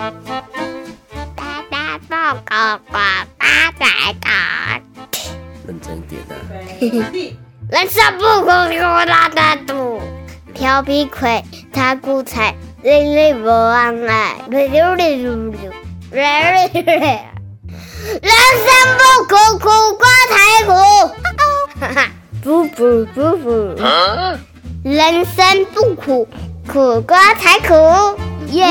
爸爸抱哥哥，爸爸的。认真一点啊！人生不哥哥拉大肚，调皮鬼他不睬，累累不安来，不溜累溜溜，累。人生不苦，苦瓜才苦。不不不不，人生不苦，苦瓜才苦。耶！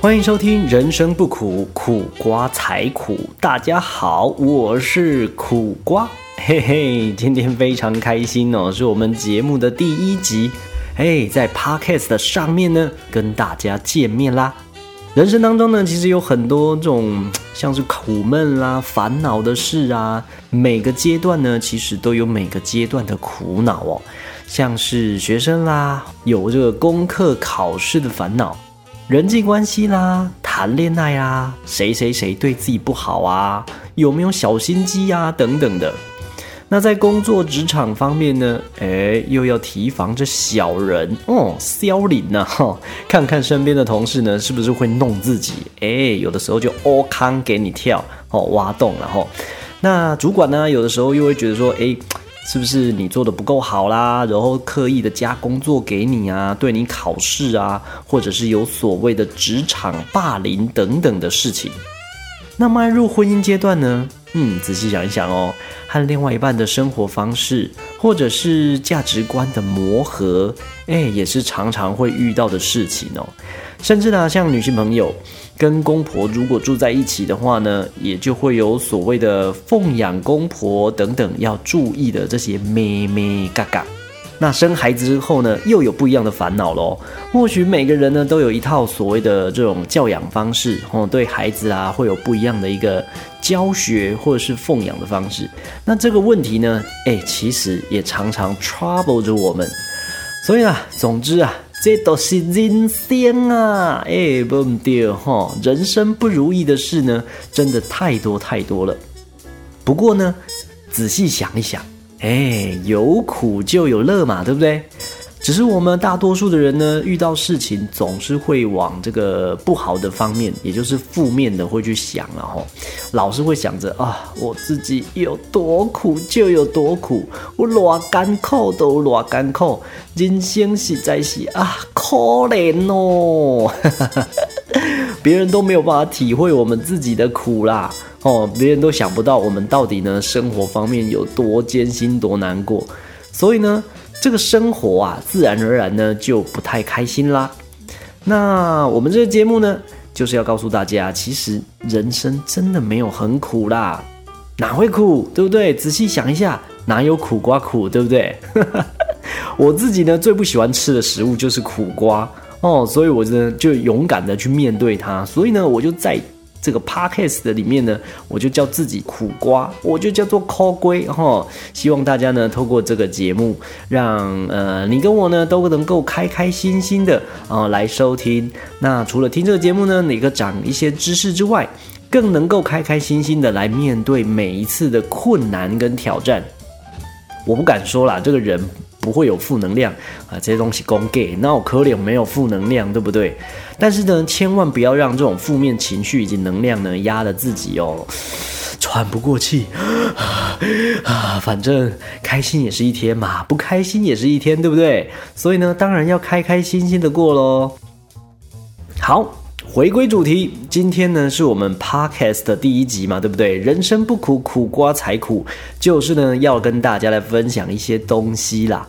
欢迎收听《人生不苦，苦瓜才苦》。大家好，我是苦瓜，嘿嘿，今天非常开心哦，是我们节目的第一集，哎，在 Podcast 的上面呢，跟大家见面啦。人生当中呢，其实有很多这种像是苦闷啦、烦恼的事啊，每个阶段呢，其实都有每个阶段的苦恼哦。像是学生啦，有这个功课考试的烦恼。人际关系啦，谈恋爱啊，谁谁谁对自己不好啊，有没有小心机啊，等等的。那在工作职场方面呢，哎，又要提防着小人哦，肖林呐哈，看看身边的同事呢，是不是会弄自己？哎，有的时候就欧康给你跳哦，挖洞然后，那主管呢，有的时候又会觉得说，哎。是不是你做的不够好啦？然后刻意的加工作给你啊，对你考试啊，或者是有所谓的职场霸凌等等的事情。那迈入婚姻阶段呢？嗯，仔细想一想哦，和另外一半的生活方式或者是价值观的磨合，哎，也是常常会遇到的事情哦。甚至呢，像女性朋友。跟公婆如果住在一起的话呢，也就会有所谓的奉养公婆等等要注意的这些咩咩嘎嘎。那生孩子之后呢，又有不一样的烦恼喽。或许每个人呢都有一套所谓的这种教养方式，哦，对孩子啊会有不一样的一个教学或者是奉养的方式。那这个问题呢，哎，其实也常常 trouble 着我们。所以啊，总之啊。这都是人生啊，哎，不对哈，人生不如意的事呢，真的太多太多了。不过呢，仔细想一想，哎，有苦就有乐嘛，对不对？只是我们大多数的人呢，遇到事情总是会往这个不好的方面，也就是负面的会去想，然后老是会想着啊，我自己有多苦就有多苦，我偌干苦都偌干苦，人生实在是啊可怜哦，别人都没有办法体会我们自己的苦啦，哦，别人都想不到我们到底呢生活方面有多艰辛多难过，所以呢。这个生活啊，自然而然呢就不太开心啦。那我们这个节目呢，就是要告诉大家，其实人生真的没有很苦啦，哪会苦，对不对？仔细想一下，哪有苦瓜苦，对不对？我自己呢最不喜欢吃的食物就是苦瓜哦，所以我呢就勇敢的去面对它。所以呢，我就在。这个 podcast 的里面呢，我就叫自己苦瓜，我就叫做抠龟哈。希望大家呢，透过这个节目，让呃你跟我呢都能够开开心心的啊来收听。那除了听这个节目呢，哪个长一些知识之外，更能够开开心心的来面对每一次的困难跟挑战。我不敢说啦，这个人。不会有负能量啊，这些东西公给，那我可怜没有负能量，对不对？但是呢，千万不要让这种负面情绪以及能量呢压了自己哦，喘不过气啊。反正开心也是一天嘛，不开心也是一天，对不对？所以呢，当然要开开心心的过喽。好。回归主题，今天呢是我们 podcast 的第一集嘛，对不对？人生不苦，苦瓜才苦，就是呢要跟大家来分享一些东西啦。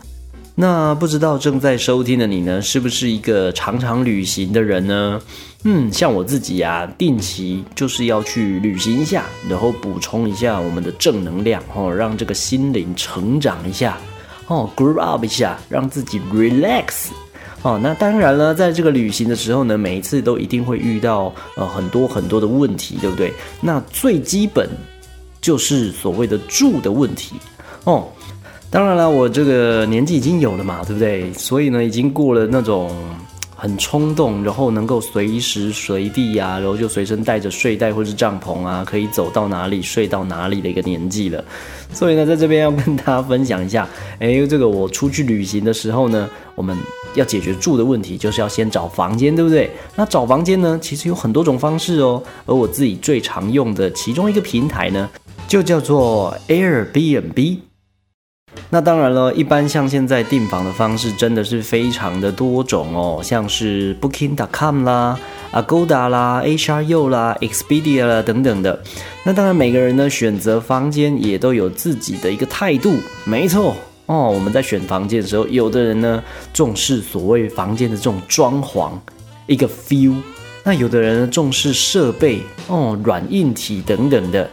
那不知道正在收听的你呢，是不是一个常常旅行的人呢？嗯，像我自己呀，定期就是要去旅行一下，然后补充一下我们的正能量哦，让这个心灵成长一下哦，grow up 一下，让自己 relax。哦，那当然了，在这个旅行的时候呢，每一次都一定会遇到呃很多很多的问题，对不对？那最基本就是所谓的住的问题哦。当然了，我这个年纪已经有了嘛，对不对？所以呢，已经过了那种很冲动，然后能够随时随地呀，然后就随身带着睡袋或是帐篷啊，可以走到哪里睡到哪里的一个年纪了。所以呢，在这边要跟大家分享一下，哎，这个我出去旅行的时候呢，我们要解决住的问题，就是要先找房间，对不对？那找房间呢，其实有很多种方式哦，而我自己最常用的其中一个平台呢，就叫做 Airbnb。那当然了，一般像现在订房的方式真的是非常的多种哦，像是 Booking.com 啦、Agoda 啦、HRU 啦、Expedia 啦等等的。那当然，每个人呢选择房间也都有自己的一个态度。没错哦，我们在选房间的时候，有的人呢重视所谓房间的这种装潢，一个 feel；那有的人呢重视设备哦，软硬体等等的。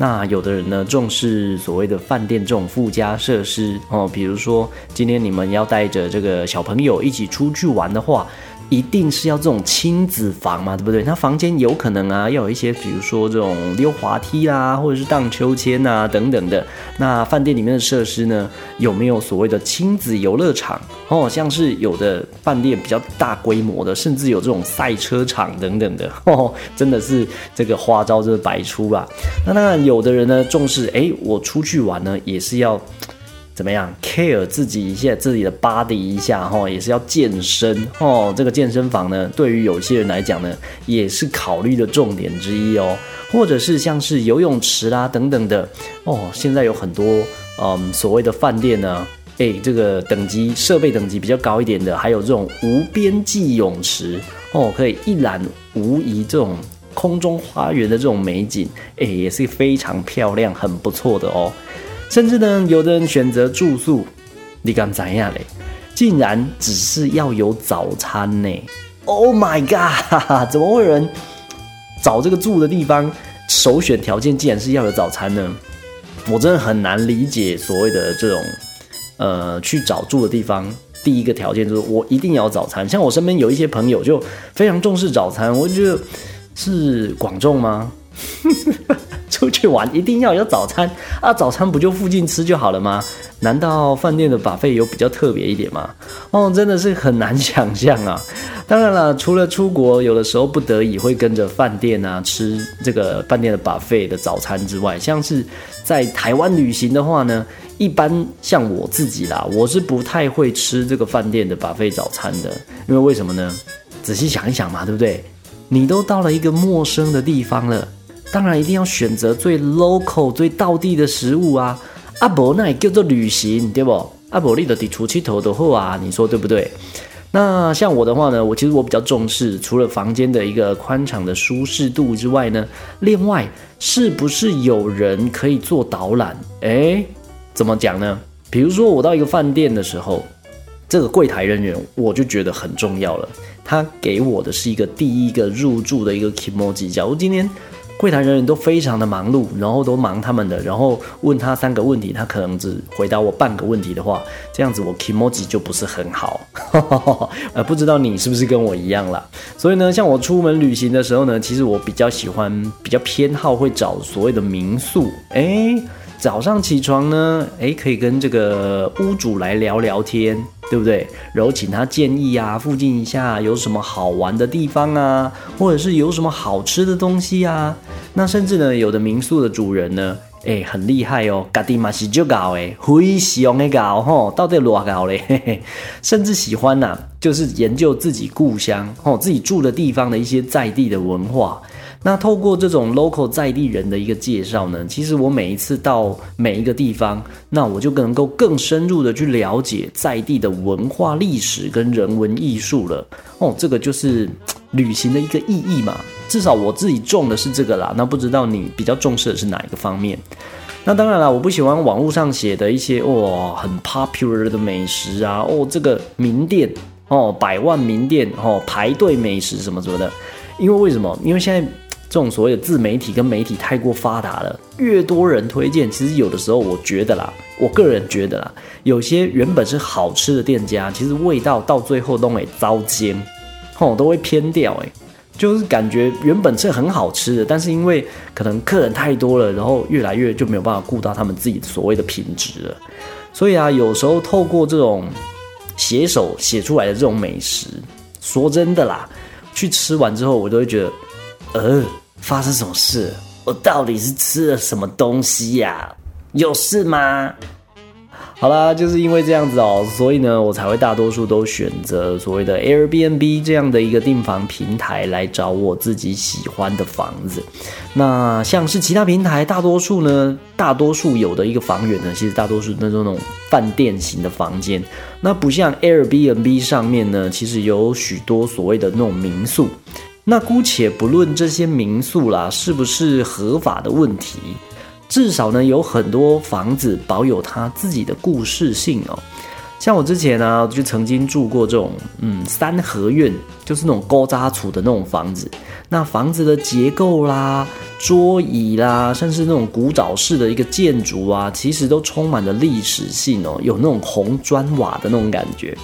那有的人呢重视所谓的饭店这种附加设施哦，比如说今天你们要带着这个小朋友一起出去玩的话。一定是要这种亲子房嘛，对不对？那房间有可能啊，要有一些，比如说这种溜滑梯啦，或者是荡秋千啊等等的。那饭店里面的设施呢，有没有所谓的亲子游乐场？哦，像是有的饭店比较大规模的，甚至有这种赛车场等等的。哦，真的是这个花招真是百出吧。那当然，有的人呢重视，哎，我出去玩呢也是要。怎么样？care 自己一下自己的 body 一下哈，也是要健身哦。这个健身房呢，对于有些人来讲呢，也是考虑的重点之一哦。或者是像是游泳池啦等等的哦。现在有很多嗯所谓的饭店呢，哎，这个等级设备等级比较高一点的，还有这种无边际泳池哦，可以一览无遗这种空中花园的这种美景，哎，也是非常漂亮，很不错的哦。甚至呢，有的人选择住宿，你敢怎样嘞？竟然只是要有早餐呢？Oh my god！怎么会有人找这个住的地方首选条件竟然是要有早餐呢？我真的很难理解所谓的这种呃去找住的地方，第一个条件就是我一定要早餐。像我身边有一些朋友就非常重视早餐，我觉得是广众吗？出去玩一定要有早餐啊！早餐不就附近吃就好了吗？难道饭店的把费有比较特别一点吗？哦，真的是很难想象啊！当然了，除了出国有的时候不得已会跟着饭店啊吃这个饭店的把费的早餐之外，像是在台湾旅行的话呢，一般像我自己啦，我是不太会吃这个饭店的把费早餐的，因为为什么呢？仔细想一想嘛，对不对？你都到了一个陌生的地方了。当然一定要选择最 local、最道地的食物啊！阿伯那也叫做旅行，对不？阿伯你的底出气头的货啊，你说对不对？那像我的话呢，我其实我比较重视，除了房间的一个宽敞的舒适度之外呢，另外是不是有人可以做导览？诶，怎么讲呢？比如说我到一个饭店的时候，这个柜台人员我就觉得很重要了，他给我的是一个第一个入住的一个 emoji。假如今天。柜台人员都非常的忙碌，然后都忙他们的，然后问他三个问题，他可能只回答我半个问题的话，这样子我 emoji 就不是很好。呃，不知道你是不是跟我一样啦？所以呢，像我出门旅行的时候呢，其实我比较喜欢，比较偏好会找所谓的民宿。哎，早上起床呢，哎，可以跟这个屋主来聊聊天。对不对？然后请他建议啊，附近一下有什么好玩的地方啊，或者是有什么好吃的东西啊？那甚至呢，有的民宿的主人呢，哎，很厉害哦，嘎地马西就搞哎，会喜欢的搞吼，到底多搞嘞？甚至喜欢呐，就是研究自己故乡哦，自己住的地方的一些在地的文化。那透过这种 local 在地人的一个介绍呢，其实我每一次到每一个地方，那我就能够更深入的去了解在地的文化历史跟人文艺术了。哦，这个就是旅行的一个意义嘛。至少我自己重的是这个啦。那不知道你比较重视的是哪一个方面？那当然了，我不喜欢网络上写的一些哇很 popular 的美食啊，哦这个名店哦百万名店哦排队美食什么什么的。因为为什么？因为现在。这种所谓的自媒体跟媒体太过发达了，越多人推荐，其实有的时候我觉得啦，我个人觉得啦，有些原本是好吃的店家，其实味道到最后都会糟煎，吼都会偏掉，诶，就是感觉原本是很好吃的，但是因为可能客人太多了，然后越来越就没有办法顾到他们自己所谓的品质了，所以啊，有时候透过这种写手写出来的这种美食。说真的啦，去吃完之后，我都会觉得，呃，发生什么事？我到底是吃了什么东西呀？有事吗？好啦，就是因为这样子哦，所以呢，我才会大多数都选择所谓的 Airbnb 这样的一个订房平台来找我自己喜欢的房子。那像是其他平台，大多数呢，大多数有的一个房源呢，其实大多数那种那种饭店型的房间。那不像 Airbnb 上面呢，其实有许多所谓的那种民宿。那姑且不论这些民宿啦是不是合法的问题。至少呢，有很多房子保有它自己的故事性哦。像我之前呢，就曾经住过这种嗯三合院，就是那种高渣土的那种房子。那房子的结构啦、桌椅啦，甚至那种古早式的一个建筑啊，其实都充满了历史性哦，有那种红砖瓦的那种感觉。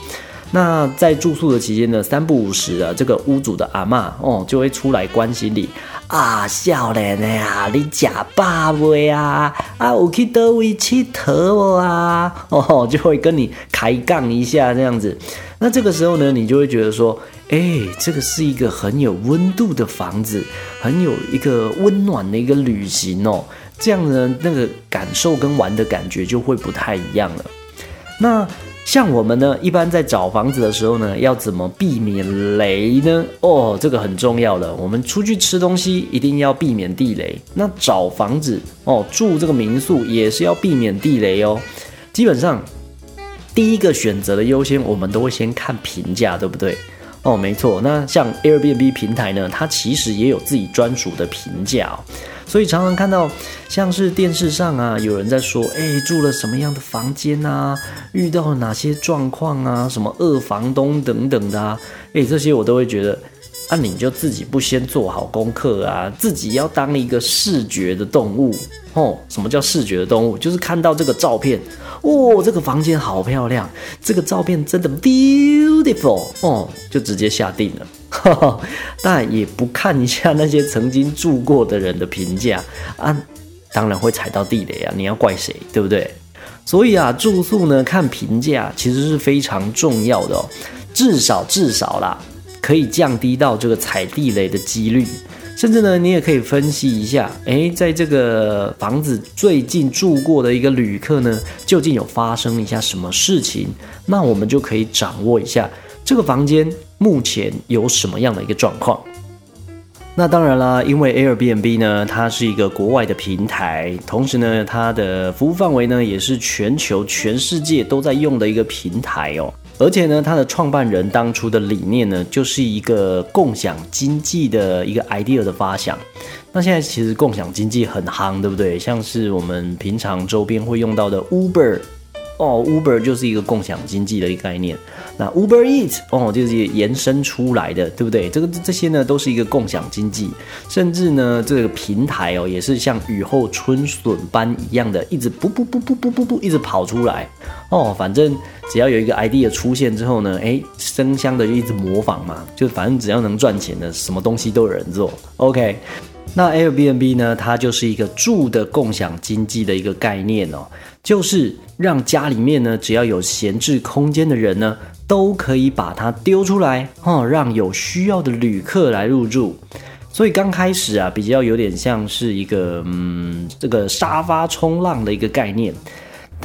那在住宿的期间呢，三不五时啊，这个屋主的阿妈哦，就会出来关心你。啊，少年的呀，你假爸未啊？啊，有去倒位佚佗啊？哦，就会跟你开杠一下这样子。那这个时候呢，你就会觉得说，哎，这个是一个很有温度的房子，很有一个温暖的一个旅行哦。这样呢，那个感受跟玩的感觉就会不太一样了。那。像我们呢，一般在找房子的时候呢，要怎么避免雷呢？哦，这个很重要的。我们出去吃东西一定要避免地雷。那找房子哦，住这个民宿也是要避免地雷哦。基本上，第一个选择的优先，我们都会先看评价，对不对？哦，没错。那像 Airbnb 平台呢，它其实也有自己专属的评价哦。所以常常看到，像是电视上啊，有人在说，哎，住了什么样的房间啊，遇到了哪些状况啊，什么二房东等等的啊，哎，这些我都会觉得，啊，你就自己不先做好功课啊，自己要当一个视觉的动物哦。什么叫视觉的动物？就是看到这个照片，哦，这个房间好漂亮，这个照片真的 beautiful 哦，就直接下定了。但也不看一下那些曾经住过的人的评价啊，当然会踩到地雷啊！你要怪谁，对不对？所以啊，住宿呢看评价其实是非常重要的哦，至少至少啦，可以降低到这个踩地雷的几率。甚至呢，你也可以分析一下，诶，在这个房子最近住过的一个旅客呢，究竟有发生一下什么事情？那我们就可以掌握一下这个房间。目前有什么样的一个状况？那当然啦，因为 Airbnb 呢，它是一个国外的平台，同时呢，它的服务范围呢也是全球、全世界都在用的一个平台哦。而且呢，它的创办人当初的理念呢，就是一个共享经济的一个 idea 的发想。那现在其实共享经济很夯，对不对？像是我们平常周边会用到的 Uber。哦，Uber 就是一个共享经济的一个概念。那 Uber Eat 哦，就是延伸出来的，对不对？这个这些呢，都是一个共享经济。甚至呢，这个平台哦，也是像雨后春笋般一样的，一直不不不不不不不一直跑出来。哦，反正只要有一个 idea 出现之后呢，哎，争相的就一直模仿嘛。就反正只要能赚钱的，什么东西都有人做。OK，那 Airbnb 呢，它就是一个住的共享经济的一个概念哦。就是让家里面呢，只要有闲置空间的人呢，都可以把它丢出来，哦，让有需要的旅客来入住。所以刚开始啊，比较有点像是一个嗯，这个沙发冲浪的一个概念。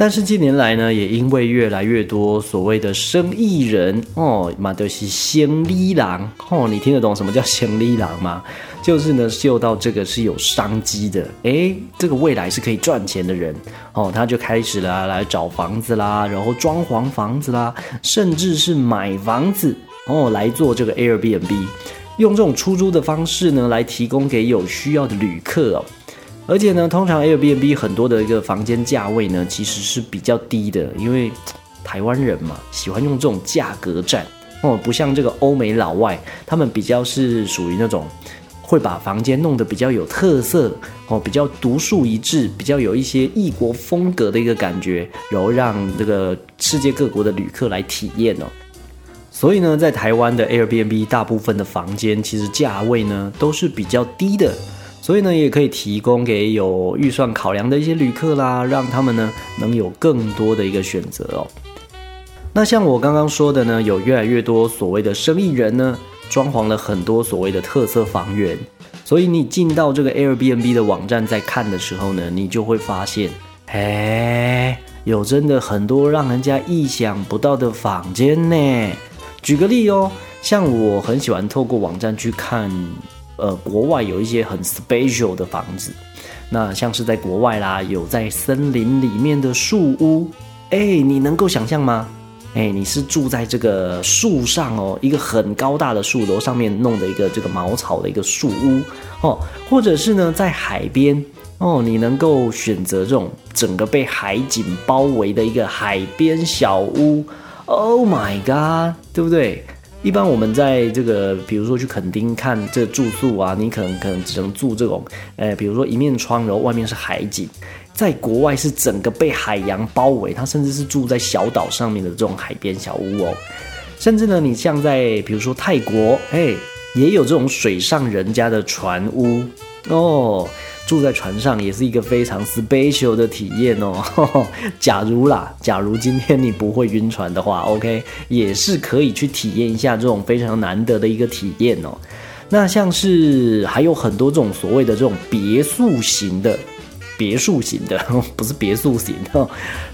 但是近年来呢，也因为越来越多所谓的生意人哦，嘛都是先利郎哦，你听得懂什么叫先利郎吗？就是呢，嗅到这个是有商机的，诶，这个未来是可以赚钱的人哦，他就开始了来找房子啦，然后装潢房子啦，甚至是买房子哦来做这个 Airbnb，用这种出租的方式呢来提供给有需要的旅客哦，而且呢，通常 Airbnb 很多的一个房间价位呢其实是比较低的，因为台湾人嘛喜欢用这种价格战哦，不像这个欧美老外，他们比较是属于那种。会把房间弄得比较有特色哦，比较独树一帜，比较有一些异国风格的一个感觉，然后让这个世界各国的旅客来体验哦。所以呢，在台湾的 Airbnb 大部分的房间其实价位呢都是比较低的，所以呢也可以提供给有预算考量的一些旅客啦，让他们呢能有更多的一个选择哦。那像我刚刚说的呢，有越来越多所谓的生意人呢，装潢了很多所谓的特色房源，所以你进到这个 Airbnb 的网站在看的时候呢，你就会发现，哎，有真的很多让人家意想不到的房间呢。举个例哦，像我很喜欢透过网站去看，呃，国外有一些很 special 的房子，那像是在国外啦，有在森林里面的树屋，哎，你能够想象吗？哎，你是住在这个树上哦，一个很高大的树楼上面弄的一个这个茅草的一个树屋哦，或者是呢在海边哦，你能够选择这种整个被海景包围的一个海边小屋，Oh my god，对不对？一般我们在这个比如说去垦丁看这住宿啊，你可能可能只能住这种，呃，比如说一面窗，然后外面是海景。在国外是整个被海洋包围，它甚至是住在小岛上面的这种海边小屋哦。甚至呢，你像在比如说泰国，哎，也有这种水上人家的船屋哦，住在船上也是一个非常 special 的体验哦。假如啦，假如今天你不会晕船的话，OK，也是可以去体验一下这种非常难得的一个体验哦。那像是还有很多这种所谓的这种别墅型的。别墅型的，不是别墅型的，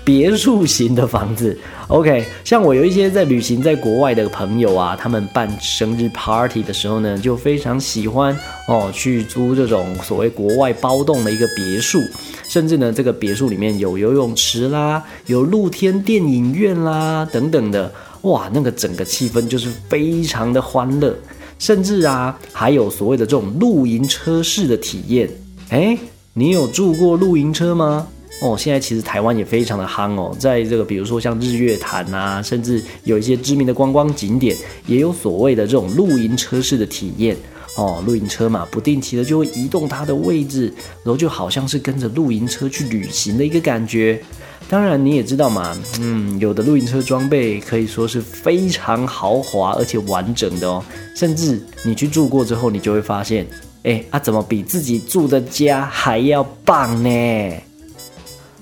别墅型的房子。OK，像我有一些在旅行在国外的朋友啊，他们办生日 party 的时候呢，就非常喜欢哦去租这种所谓国外包栋的一个别墅，甚至呢，这个别墅里面有游泳池啦，有露天电影院啦等等的，哇，那个整个气氛就是非常的欢乐，甚至啊，还有所谓的这种露营车式的体验，哎。你有住过露营车吗？哦，现在其实台湾也非常的夯哦，在这个比如说像日月潭啊，甚至有一些知名的观光景点，也有所谓的这种露营车式的体验哦。露营车嘛，不定期的就会移动它的位置，然后就好像是跟着露营车去旅行的一个感觉。当然你也知道嘛，嗯，有的露营车装备可以说是非常豪华而且完整的哦，甚至你去住过之后，你就会发现。哎，啊，怎么比自己住的家还要棒呢？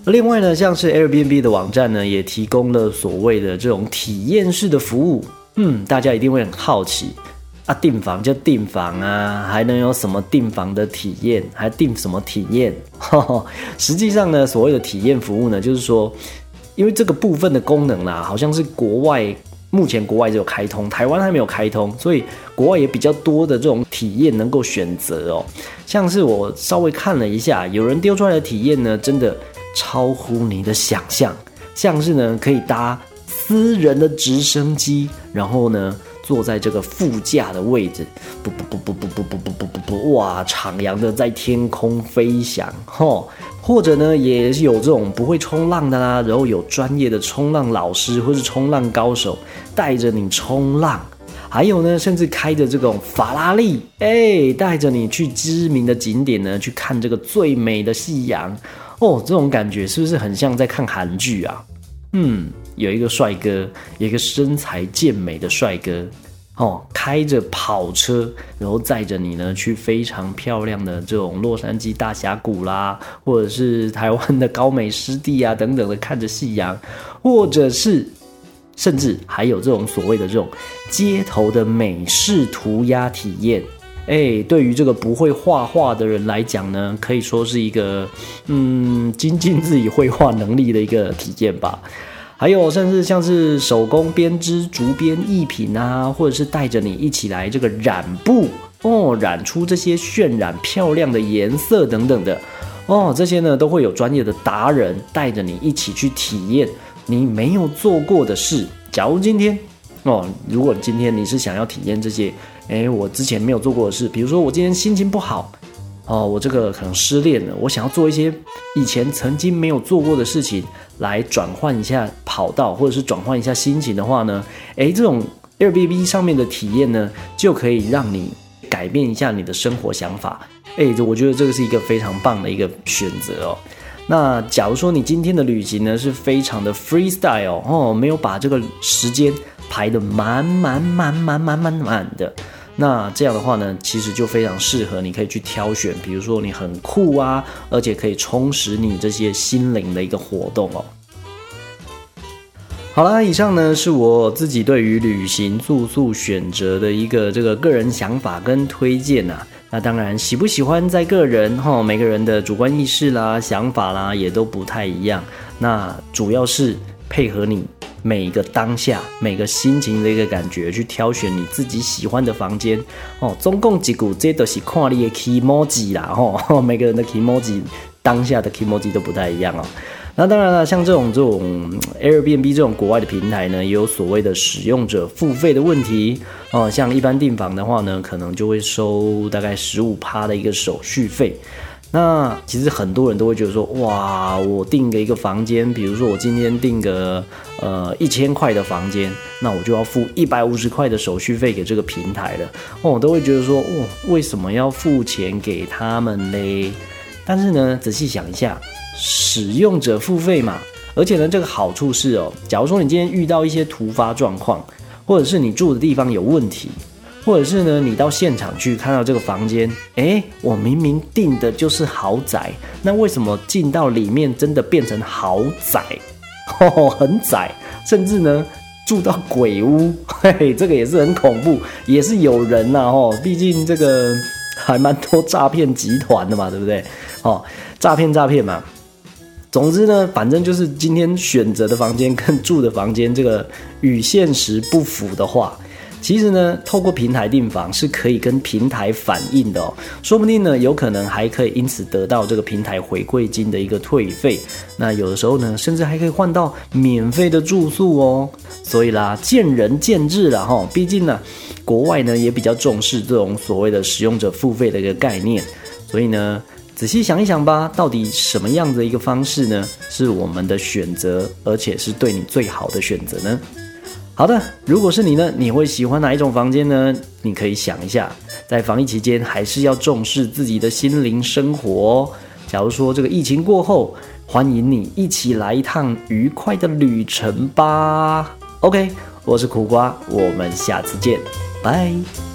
另外呢，像是 Airbnb 的网站呢，也提供了所谓的这种体验式的服务。嗯，大家一定会很好奇啊，订房就订房啊，还能有什么订房的体验？还订什么体验？实际上呢，所谓的体验服务呢，就是说，因为这个部分的功能啦，好像是国外。目前国外只有开通，台湾还没有开通，所以国外也比较多的这种体验能够选择哦。像是我稍微看了一下，有人丢出来的体验呢，真的超乎你的想象。像是呢，可以搭私人的直升机，然后呢，坐在这个副驾的位置，不不不不不不不不不不不，哇，徜徉的在天空飞翔，吼。或者呢，也是有这种不会冲浪的啦，然后有专业的冲浪老师或是冲浪高手带着你冲浪，还有呢，甚至开着这种法拉利，哎，带着你去知名的景点呢，去看这个最美的夕阳，哦，这种感觉是不是很像在看韩剧啊？嗯，有一个帅哥，一个身材健美的帅哥。哦，开着跑车，然后载着你呢去非常漂亮的这种洛杉矶大峡谷啦，或者是台湾的高美湿地啊等等的，看着夕阳，或者是甚至还有这种所谓的这种街头的美式涂鸦体验。哎，对于这个不会画画的人来讲呢，可以说是一个嗯精进自己绘画能力的一个体验吧。还有，甚至像是手工编织竹编艺品啊，或者是带着你一起来这个染布哦，染出这些渲染漂亮的颜色等等的哦，这些呢都会有专业的达人带着你一起去体验你没有做过的事。假如今天哦，如果今天你是想要体验这些，哎，我之前没有做过的事，比如说我今天心情不好。哦，我这个可能失恋了，我想要做一些以前曾经没有做过的事情，来转换一下跑道，或者是转换一下心情的话呢，诶，这种 Airbnb 上面的体验呢，就可以让你改变一下你的生活想法。诶，我觉得这个是一个非常棒的一个选择哦。那假如说你今天的旅行呢是非常的 freestyle 哦，没有把这个时间排得满满满满满满满的。那这样的话呢，其实就非常适合，你可以去挑选，比如说你很酷啊，而且可以充实你这些心灵的一个活动哦。好啦，以上呢是我自己对于旅行住宿选择的一个这个个人想法跟推荐呐。那当然喜不喜欢在个人哈，每个人的主观意识啦、想法啦也都不太一样。那主要是配合你每个当下、每个心情的一个感觉去挑选你自己喜欢的房间哦。总共几股这都是看你的 emoji 啦哈，每个人的 emoji 当下的 emoji 都不太一样哦。那当然了，像这种这种 Airbnb 这种国外的平台呢，也有所谓的使用者付费的问题哦。像一般订房的话呢，可能就会收大概十五趴的一个手续费。那其实很多人都会觉得说，哇，我订个一个房间，比如说我今天订个呃一千块的房间，那我就要付一百五十块的手续费给这个平台了。哦，我都会觉得说，哦，为什么要付钱给他们嘞？但是呢，仔细想一下。使用者付费嘛，而且呢，这个好处是哦，假如说你今天遇到一些突发状况，或者是你住的地方有问题，或者是呢，你到现场去看到这个房间，哎，我明明订的就是豪宅，那为什么进到里面真的变成豪宅？哦，很窄，甚至呢住到鬼屋，嘿 嘿，这个也是很恐怖，也是有人呐，哦，毕竟这个还蛮多诈骗集团的嘛，对不对？哦，诈骗诈骗嘛。总之呢，反正就是今天选择的房间跟住的房间，这个与现实不符的话，其实呢，透过平台订房是可以跟平台反映的哦，说不定呢，有可能还可以因此得到这个平台回馈金的一个退费。那有的时候呢，甚至还可以换到免费的住宿哦。所以啦，见仁见智了哈，毕竟呢，国外呢也比较重视这种所谓的使用者付费的一个概念，所以呢。仔细想一想吧，到底什么样的一个方式呢？是我们的选择，而且是对你最好的选择呢？好的，如果是你呢，你会喜欢哪一种房间呢？你可以想一下，在防疫期间还是要重视自己的心灵生活。假如说这个疫情过后，欢迎你一起来一趟愉快的旅程吧。OK，我是苦瓜，我们下次见，拜。